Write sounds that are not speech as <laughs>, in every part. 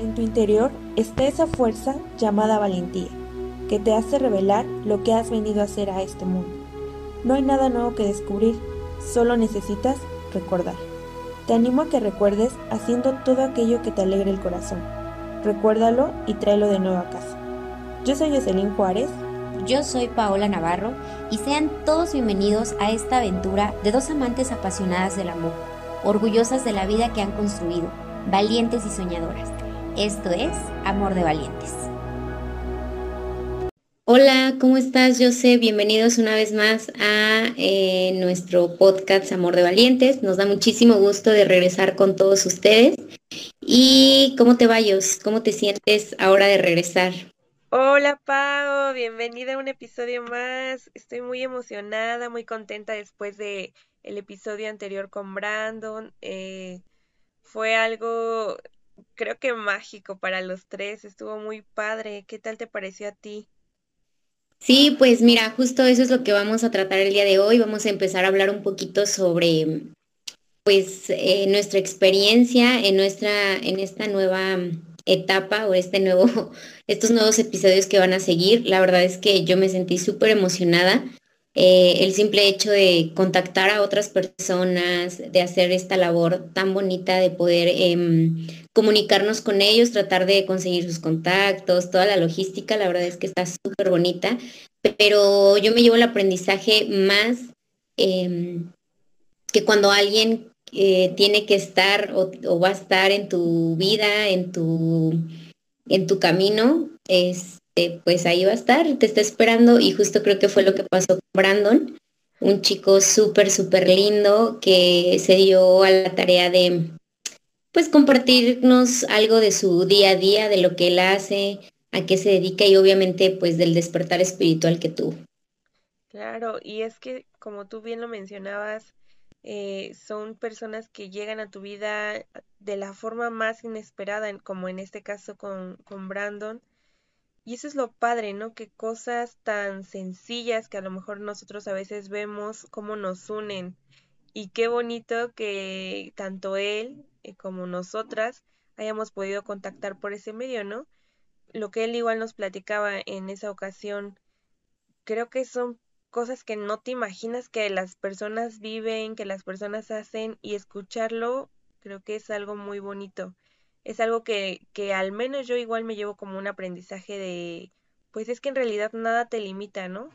En tu interior está esa fuerza llamada valentía, que te hace revelar lo que has venido a hacer a este mundo. No hay nada nuevo que descubrir, solo necesitas recordar. Te animo a que recuerdes haciendo todo aquello que te alegre el corazón. Recuérdalo y tráelo de nuevo a casa. Yo soy Jocelyn Juárez. Yo soy Paola Navarro y sean todos bienvenidos a esta aventura de dos amantes apasionadas del amor, orgullosas de la vida que han construido, valientes y soñadoras. Esto es Amor de Valientes. Hola, ¿cómo estás, José? Bienvenidos una vez más a eh, nuestro podcast Amor de Valientes. Nos da muchísimo gusto de regresar con todos ustedes. ¿Y cómo te vayas? ¿Cómo te sientes ahora de regresar? Hola Pau, bienvenida a un episodio más. Estoy muy emocionada, muy contenta después de el episodio anterior con Brandon. Eh, fue algo, creo que mágico para los tres. Estuvo muy padre. ¿Qué tal te pareció a ti? Sí, pues mira, justo eso es lo que vamos a tratar el día de hoy. Vamos a empezar a hablar un poquito sobre pues eh, nuestra experiencia en nuestra en esta nueva etapa o este nuevo, <laughs> estos nuevos episodios que van a seguir. La verdad es que yo me sentí súper emocionada. Eh, el simple hecho de contactar a otras personas, de hacer esta labor tan bonita, de poder em, comunicarnos con ellos, tratar de conseguir sus contactos, toda la logística, la verdad es que está súper bonita, pero yo me llevo el aprendizaje más em, que cuando alguien eh, tiene que estar o, va a estar en tu vida, en tu, en tu camino, este, pues ahí va a estar, te está esperando y justo creo que fue lo que pasó con Brandon, un chico súper, súper lindo que se dio a la tarea de pues compartirnos algo de su día a día, de lo que él hace, a qué se dedica y obviamente pues del despertar espiritual que tuvo. Claro, y es que como tú bien lo mencionabas, eh, son personas que llegan a tu vida de la forma más inesperada, como en este caso con, con Brandon. Y eso es lo padre, ¿no? Que cosas tan sencillas que a lo mejor nosotros a veces vemos cómo nos unen. Y qué bonito que tanto él eh, como nosotras hayamos podido contactar por ese medio, ¿no? Lo que él igual nos platicaba en esa ocasión, creo que son cosas que no te imaginas que las personas viven, que las personas hacen y escucharlo creo que es algo muy bonito. Es algo que, que al menos yo igual me llevo como un aprendizaje de, pues es que en realidad nada te limita, ¿no?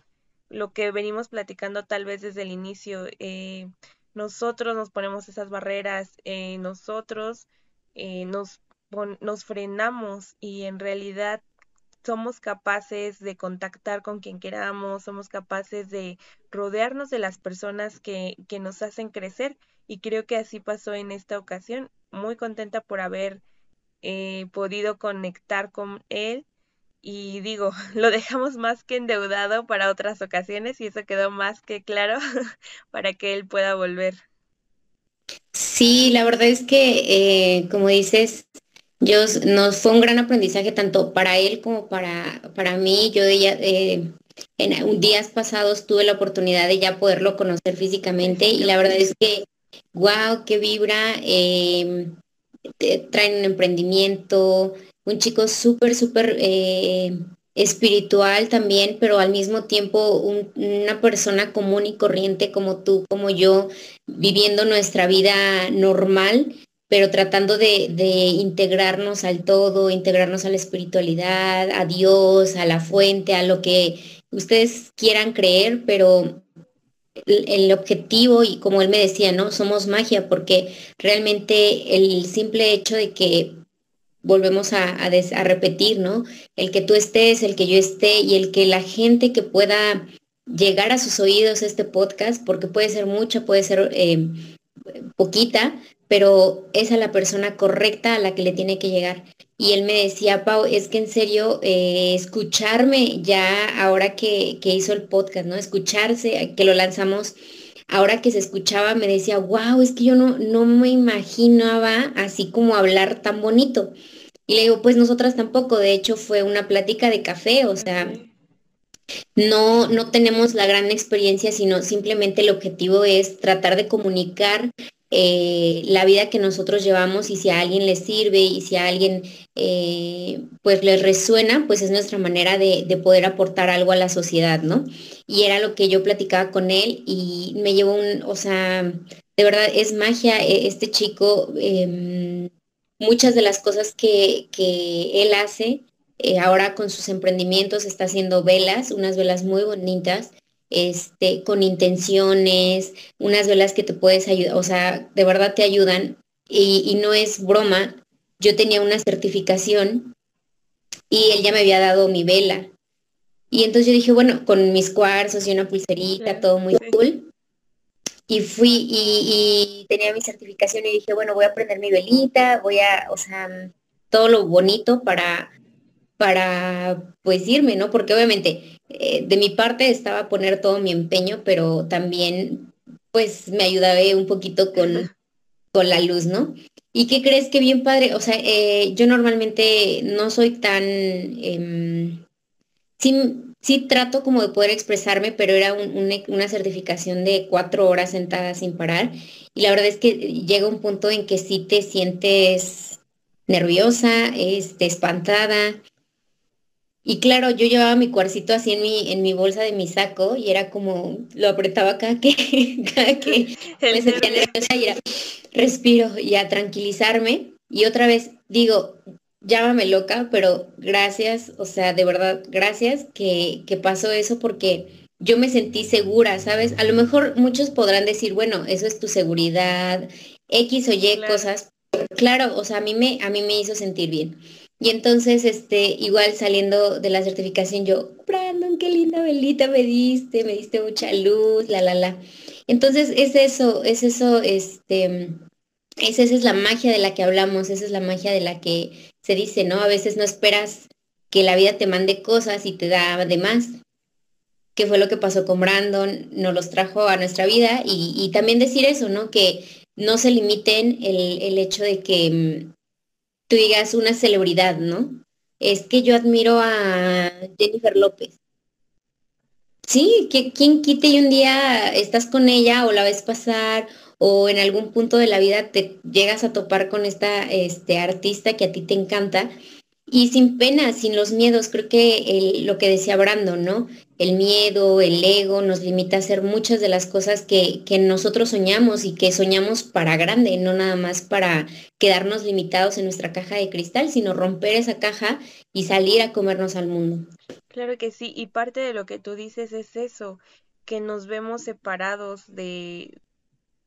Lo que venimos platicando tal vez desde el inicio, eh, nosotros nos ponemos esas barreras, eh, nosotros eh, nos, nos frenamos y en realidad somos capaces de contactar con quien queramos, somos capaces de rodearnos de las personas que, que nos hacen crecer y creo que así pasó en esta ocasión. Muy contenta por haber eh, podido conectar con él y digo, <laughs> lo dejamos más que endeudado para otras ocasiones y eso quedó más que claro <laughs> para que él pueda volver. Sí, la verdad es que, eh, como dices, yo, nos fue un gran aprendizaje tanto para él como para, para mí. Yo ya, eh, en días pasados tuve la oportunidad de ya poderlo conocer físicamente y la verdad es que, wow, qué vibra, traen un emprendimiento, un chico súper, súper eh, espiritual también, pero al mismo tiempo una persona común y corriente como tú, como yo, viviendo nuestra vida normal pero tratando de, integrarnos al todo, integrarnos a la espiritualidad, a Dios, a la fuente, a lo que ustedes quieran creer, pero el, objetivo, y como él me decía, ¿no? Somos magia, porque realmente el simple hecho de que volvemos a, a, repetir, ¿no? El que tú estés, el que yo esté y el que la gente que pueda llegar a sus oídos este podcast, porque puede ser mucha, puede ser eh, poquita, pero es a la persona correcta a la que le tiene que llegar. Y él me decía, Pau, es que en serio, eh, escucharme ya ahora que, que, hizo el podcast, ¿no? Escucharse, que lo lanzamos, ahora que se escuchaba, me decía, wow, es que yo no, no me imaginaba así como hablar tan bonito. Y le digo, pues nosotras tampoco, de hecho fue una plática de café, o sea, no, no tenemos la gran experiencia, sino simplemente el objetivo es tratar de comunicar eh, la vida que nosotros llevamos y si a alguien le sirve y si a alguien eh, pues le resuena, pues es nuestra manera de, poder aportar algo a la sociedad, ¿no? Y era lo que yo platicaba con él y me llevó un, o sea, de verdad es magia e, este chico, em, muchas de las cosas que, que él hace, eh, ahora con sus emprendimientos está haciendo velas, unas velas muy bonitas este, con intenciones, unas velas que te puedes ayudar, o sea, de verdad te ayudan y, no es broma. Yo tenía una certificación y él ya me había dado mi vela. Y entonces yo dije, bueno, con mis cuarzos y una pulserita, todo muy cool. Y fui y, y, tenía mi certificación y dije, bueno, voy a prender mi velita, voy a, o sea, todo lo bonito para, para pues irme, ¿no? Porque obviamente eh, de mi parte estaba a poner todo mi empeño, pero también pues me ayudaba un poquito con, con la luz, ¿no? ¿Y qué crees que bien padre? O sea, eh, yo normalmente no soy tan... Em, sí, sí, trato como de poder expresarme, pero era una certificación de cuatro horas sentada sin parar. Y la verdad es que llega un punto en que sí te sientes nerviosa, este, espantada, y claro, yo llevaba mi cuarcito así en mi, en mi bolsa de mi saco y era como, lo apretaba cada que, <laughs> cada que me sentía nerviosa y era, respiro y a tranquilizarme. Y otra vez digo, llámame loca, pero gracias, o sea, de verdad, gracias que, que pasó eso porque yo me sentí segura, ¿sabes? A lo mejor muchos podrán decir, bueno, eso es tu seguridad, X o Y cosas. Claro, o sea, a mí me, a mí me hizo sentir bien. Y entonces, este, igual saliendo de la certificación, yo, Brandon, qué linda velita me diste, me diste mucha luz, la, la, la. Entonces, es eso, es eso, este, esa es la magia de la que hablamos, esa es la magia de la que se dice, ¿no? A veces no esperas que la vida te mande cosas y te da de más, que fue lo que pasó con Brandon, nos los trajo a nuestra vida y, y también decir eso, ¿no? Que no se limiten el, el hecho de que tú digas una celebridad, ¿no? Es que yo admiro a Jennifer López. Sí, que quien quite y un día estás con ella o la ves pasar o en algún punto de la vida te llegas a topar con esta este, artista que a ti te encanta y sin pena, sin los miedos, creo que lo que decía Brando, ¿no? El miedo, el ego nos limita a hacer muchas de las cosas que, que nosotros soñamos y que soñamos para grande, no nada más para quedarnos limitados en nuestra caja de cristal, sino romper esa caja y salir a comernos al mundo. Claro que sí, y parte de lo que tú dices es eso, que nos vemos separados de,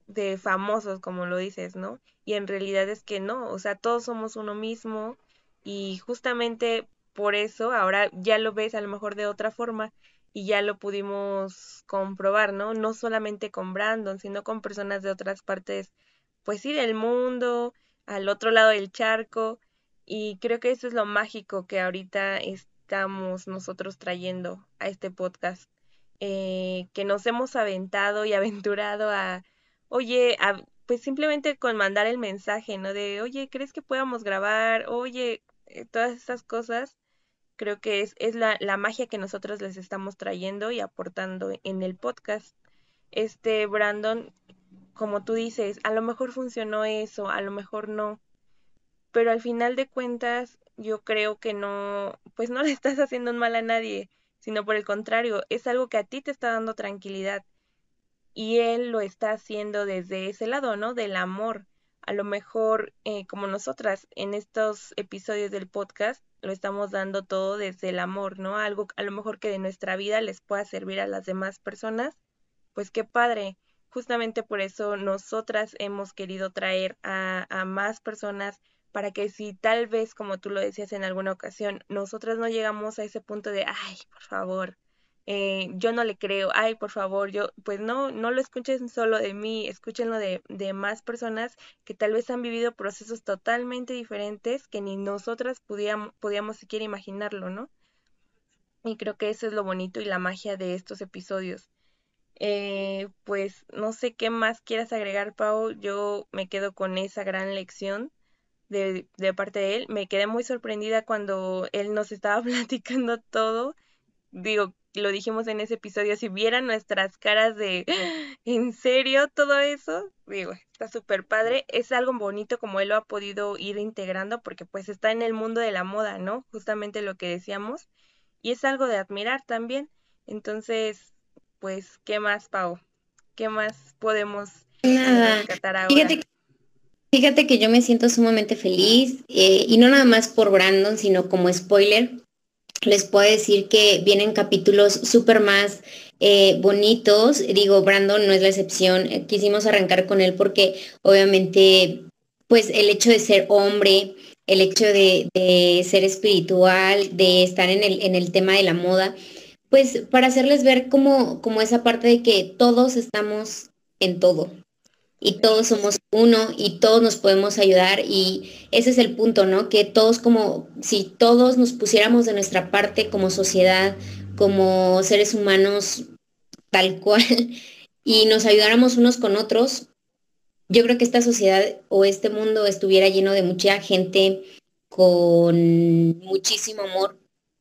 de famosos, como lo dices, ¿no? Y en realidad es que no, o sea, todos somos uno mismo y justamente por eso ahora ya lo ves a lo mejor de otra forma y ya lo pudimos comprobar, ¿no? No solamente con Brandon, sino con personas de otras partes, pues sí, del mundo, al otro lado del charco. Y creo que eso es lo mágico que ahorita estamos nosotros trayendo a este podcast, eh, que nos hemos aventado y <laughs> aventurado a, oye, a, pues simplemente con mandar el mensaje, ¿no? De, oye, ¿crees que podamos grabar? Oye, eh, todas esas cosas, creo que es, es la, la magia que nosotros les estamos trayendo y aportando en el podcast. Este, Brandon, como tú dices, a lo mejor funcionó eso, a lo mejor no, pero al final de cuentas yo creo que no, pues no <laughs> le estás haciendo un mal a nadie, sino por el contrario, es algo que a ti te está dando tranquilidad y él lo está haciendo desde ese lado, ¿no? Del amor a lo mejor eh, como nosotras en estos episodios del podcast lo estamos dando todo desde el amor, ¿no? Algo a lo mejor que de nuestra vida les pueda servir a las demás personas, pues qué padre. Justamente por eso nosotras hemos querido traer a, a más personas para que si tal vez, como tú lo decías en alguna ocasión, nosotras no llegamos a ese punto de, ay, por favor, eh, yo no le creo, ay, por favor, yo, pues no, no lo escuchen solo de mí, escúchenlo de, de más personas que tal vez han vivido procesos totalmente diferentes que ni nosotras podíamos, siquiera imaginarlo, ¿no? Y creo que eso es lo bonito y la magia de estos episodios. Eh, pues no sé qué más quieras agregar, Pau. Yo me quedo con esa gran lección de, de parte de él. Me quedé muy sorprendida cuando él nos estaba <laughs> platicando todo. Digo, lo dijimos en ese episodio, si vieran nuestras caras de <gasps> ¿en serio todo eso? Digo, está súper padre. Es algo bonito como él lo ha podido ir integrando porque pues está en el mundo de la moda, ¿no? Justamente lo que decíamos. Y es algo de admirar también. Entonces, pues, ¿qué más, Pau? ¿Qué más podemos Nada. Fíjate, fíjate, que yo me siento sumamente feliz eh, y no nada más por Brandon, sino como spoiler. Les puedo decir que vienen capítulos súper más eh, bonitos. Digo, Brandon no es la excepción. Eh, quisimos arrancar con él porque obviamente, pues el hecho de ser hombre, el hecho de, ser espiritual, de estar en el, en el tema de la moda, pues para hacerles ver como, como esa parte de que todos estamos en todo y todos somos uno y todos nos podemos ayudar y ese es el punto, ¿no? Que todos como, si todos nos pusiéramos de nuestra parte como sociedad, como seres humanos tal cual y nos ayudáramos unos con otros, yo creo que esta sociedad o este mundo estuviera lleno de mucha gente con muchísimo amor.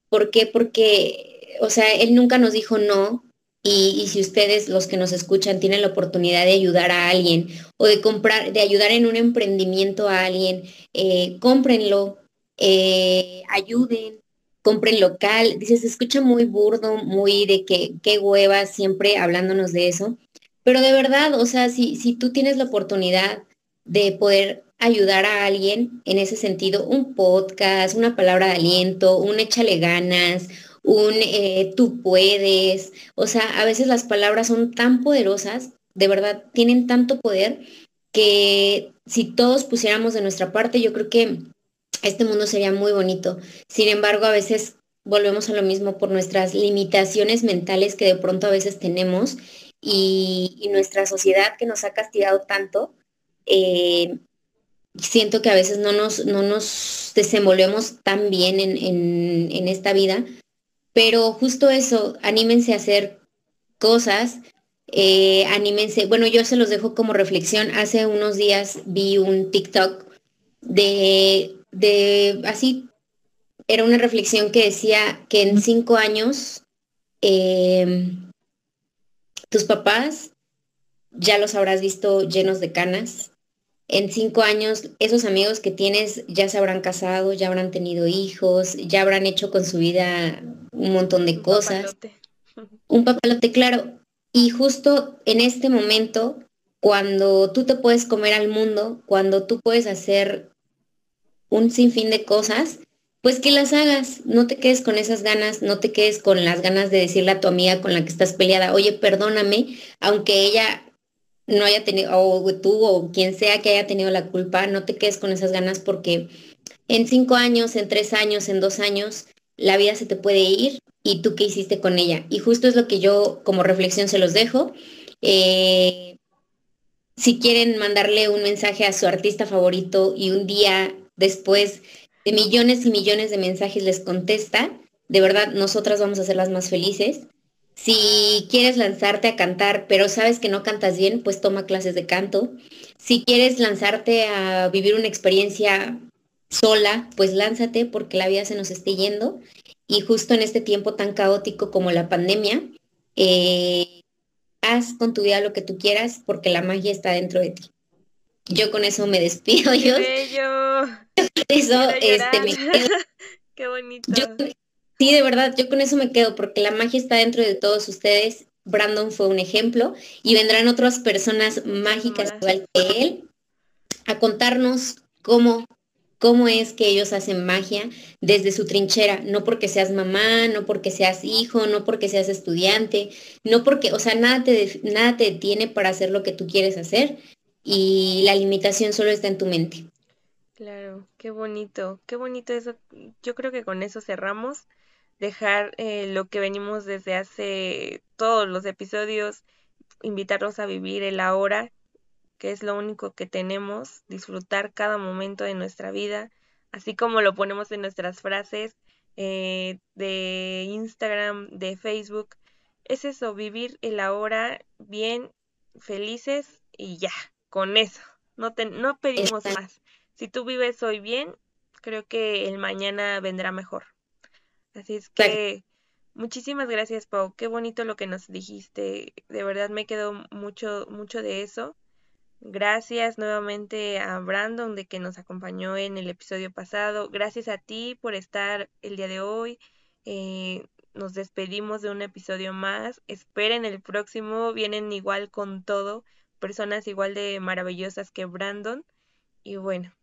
¿Por qué? Porque, o sea, él nunca nos dijo no. Y, si ustedes, los que nos escuchan, tienen la oportunidad de ayudar a alguien o de comprar, de ayudar en un emprendimiento a alguien, eh, cómprenlo, eh, ayuden, compren local. Dices, se escucha muy burdo, muy de que qué hueva siempre hablándonos de eso. Pero de verdad, o sea, si, si tú tienes la oportunidad de poder ayudar a alguien en ese sentido, un podcast, una palabra de aliento, un échale ganas, un eh, tú puedes, o sea, a veces las palabras son tan poderosas, de verdad, tienen tanto poder que si todos pusiéramos de nuestra parte, yo creo que este mundo sería muy bonito. Sin embargo, a veces volvemos a lo mismo por nuestras limitaciones mentales que de pronto a veces tenemos y, nuestra sociedad que nos ha castigado tanto. Eh, siento que a veces no nos, no nos desenvolvemos tan bien en, esta vida, pero justo eso, anímense a hacer cosas, eh, anímense, bueno, yo se los dejo como reflexión, hace unos días vi un TikTok de de así, era una reflexión que decía que en cinco años em, tus papás ya los habrás visto llenos de canas. En cinco años, esos amigos que tienes ya se habrán casado, ya habrán tenido hijos, ya habrán hecho con su vida un montón de cosas. Un papalote, claro. Y justo en este momento, cuando tú te puedes comer al mundo, cuando tú puedes hacer un sinfín de cosas, pues que las hagas, no te quedes con esas ganas, no te quedes con las ganas de decirle a tu amiga con la que estás peleada, oye, perdóname, aunque ella no haya tenido, o tú o quien sea que haya tenido la culpa, no te quedes con esas ganas porque en cinco años, en tres años, en dos años, la vida se te puede ir y tú qué hiciste con ella. Y justo es lo que yo como reflexión se los dejo. Eh, si quieren mandarle un mensaje a su artista favorito y un día después de millones y millones de mensajes les contesta, de verdad nosotras vamos a ser las más felices. Si quieres lanzarte a cantar, pero sabes que no cantas bien, pues toma clases de canto. Si quieres lanzarte a vivir una experiencia sola, pues lánzate porque la vida se nos esté yendo. Y justo en este tiempo tan caótico como la pandemia, eh, haz con tu vida lo que tú quieras porque la magia está dentro de ti. Yo con eso me despido. Qué bello. Eso, este, me quedo. <laughs> Qué bonito. Sí, de verdad, yo con eso me quedo porque la magia está dentro de todos ustedes. Brandon fue un ejemplo y vendrán otras personas mágicas igual que él a contarnos cómo cómo es que ellos hacen magia desde su trinchera, no porque seas mamá, no porque seas hijo, no porque seas estudiante, no porque, o sea, nada te, nada te detiene para hacer lo que tú quieres hacer, y la limitación solo está en tu mente. Claro, qué bonito, qué bonito eso. Yo creo que con eso cerramos, dejar eh, lo que venimos desde hace todos los episodios, invitarlos a vivir el ahora, que es lo único que tenemos, disfrutar cada momento de nuestra vida, así como lo ponemos en nuestras frases eh, de Instagram, de Facebook. Es eso, vivir el ahora bien, felices y ya con eso. No, te, no pedimos más. Si tú vives hoy bien, creo que el mañana vendrá mejor. Así es que muchísimas gracias, Pau. Qué bonito lo que nos dijiste. De verdad me quedó mucho, mucho de eso. Gracias nuevamente a Brandon de que nos acompañó en el episodio pasado. Gracias a ti por estar el día de hoy. Eh, nos despedimos de un episodio más. Esperen el próximo. Vienen igual con todo. Personas igual de maravillosas que Brandon. Y bueno,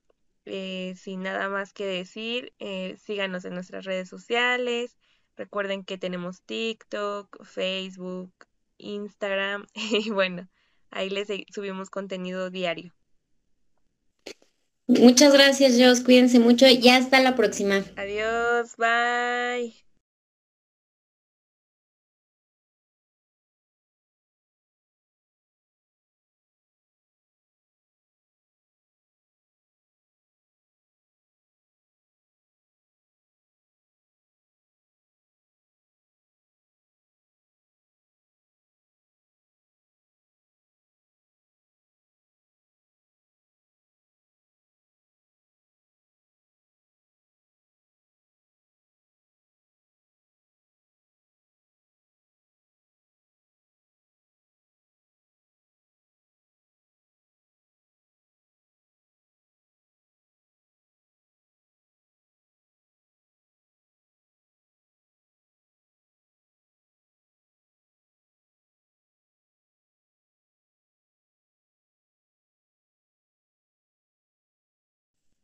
eh, sin nada más que decir, eh, síganos en nuestras redes sociales. Recuerden que tenemos TikTok, Facebook, Instagram. <laughs> Y bueno. Ahí les subimos contenido diario. Muchas gracias, Jos. Cuídense mucho y hasta la próxima. Adiós, bye.